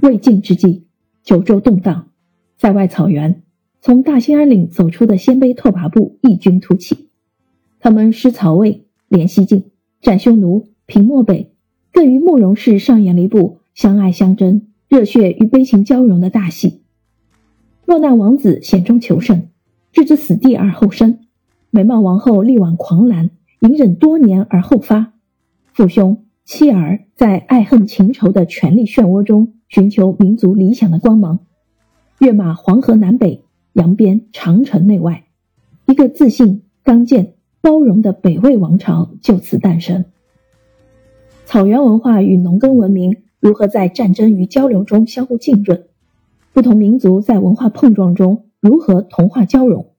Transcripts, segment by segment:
魏晋之际，九州动荡，在外草原，从大兴安岭走出的鲜卑拓跋部异军突起。他们师曹魏，连西晋，战匈奴，平漠北，更于慕容氏上演了一部相爱相争、热血与悲情交融的大戏。落难王子险中求胜，置之死地而后生；美貌王后力挽狂澜，隐忍多年而后发。父兄妻儿在爱恨情仇的权力漩涡中。寻求民族理想的光芒，跃马黄河南北，扬鞭长城内外，一个自信、刚健、包容的北魏王朝就此诞生。草原文化与农耕文明如何在战争与交流中相互浸润？不同民族在文化碰撞中如何同化交融？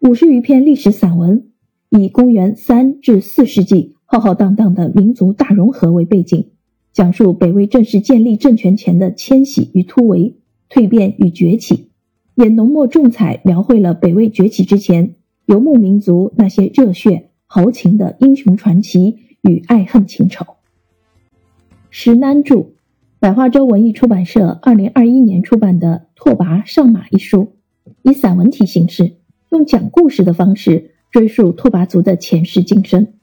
五十余篇历史散文，以公元三至四世纪浩浩荡荡的民族大融合为背景。讲述北魏正式建立政权前的迁徙与突围、蜕变与崛起，也浓墨重彩描绘了北魏崛起之前游牧民族那些热血豪情的英雄传奇与爱恨情仇。石楠著，百花洲文艺出版社二零二一年出版的《拓跋上马》一书，以散文体形式，用讲故事的方式追溯拓跋族的前世今生，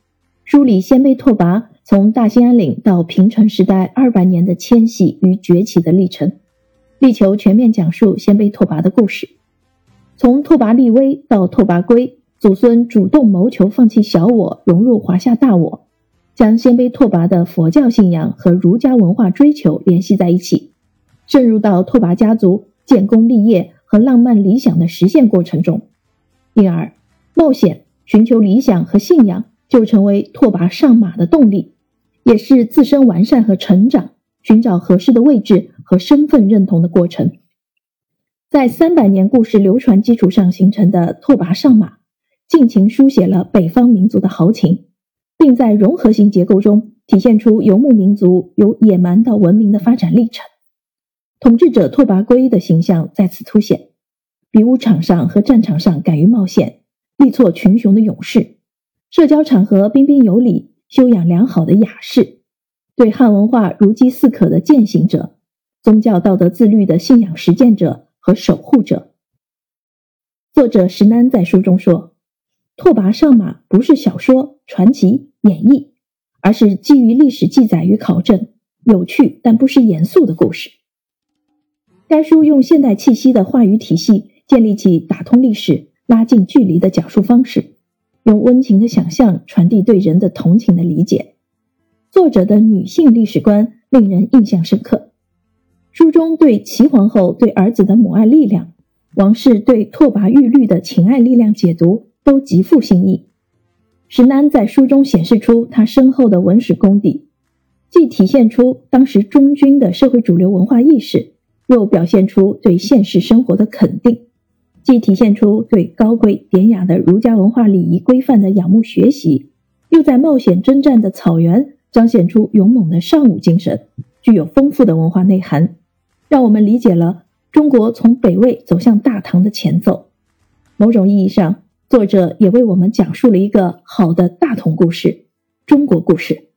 梳理鲜卑拓跋。从大兴安岭到平成时代二百年的迁徙与崛起的历程，力求全面讲述鲜卑拓跋的故事。从拓跋力威到拓跋圭，祖孙主动谋求放弃小我，融入华夏大我，将鲜卑拓跋的佛教信仰和儒家文化追求联系在一起，渗入到拓跋家族建功立业和浪漫理想的实现过程中。因而，冒险、寻求理想和信仰就成为拓跋上马的动力。也是自身完善和成长、寻找合适的位置和身份认同的过程。在三百年故事流传基础上形成的拓跋上马，尽情书写了北方民族的豪情，并在融合型结构中体现出游牧民族由野蛮到文明的发展历程。统治者拓跋圭的形象在此凸显：比武场上和战场上敢于冒险、力挫群雄的勇士，社交场合彬彬有礼。修养良好的雅士，对汉文化如饥似渴的践行者，宗教道德自律的信仰实践者和守护者。作者石楠在书中说：“拓跋上马不是小说、传奇、演绎，而是基于历史记载与考证，有趣但不失严肃的故事。”该书用现代气息的话语体系，建立起打通历史、拉近距离的讲述方式。用温情的想象传递对人的同情的理解，作者的女性历史观令人印象深刻。书中对齐皇后对儿子的母爱力量，王氏对拓跋玉律的情爱力量解读都极富新意。石楠在书中显示出他深厚的文史功底，既体现出当时中军的社会主流文化意识，又表现出对现实生活的肯定。既体现出对高贵典雅的儒家文化礼仪规范的仰慕学习，又在冒险征战的草原彰显出勇猛的尚武精神，具有丰富的文化内涵，让我们理解了中国从北魏走向大唐的前奏。某种意义上，作者也为我们讲述了一个好的大同故事——中国故事。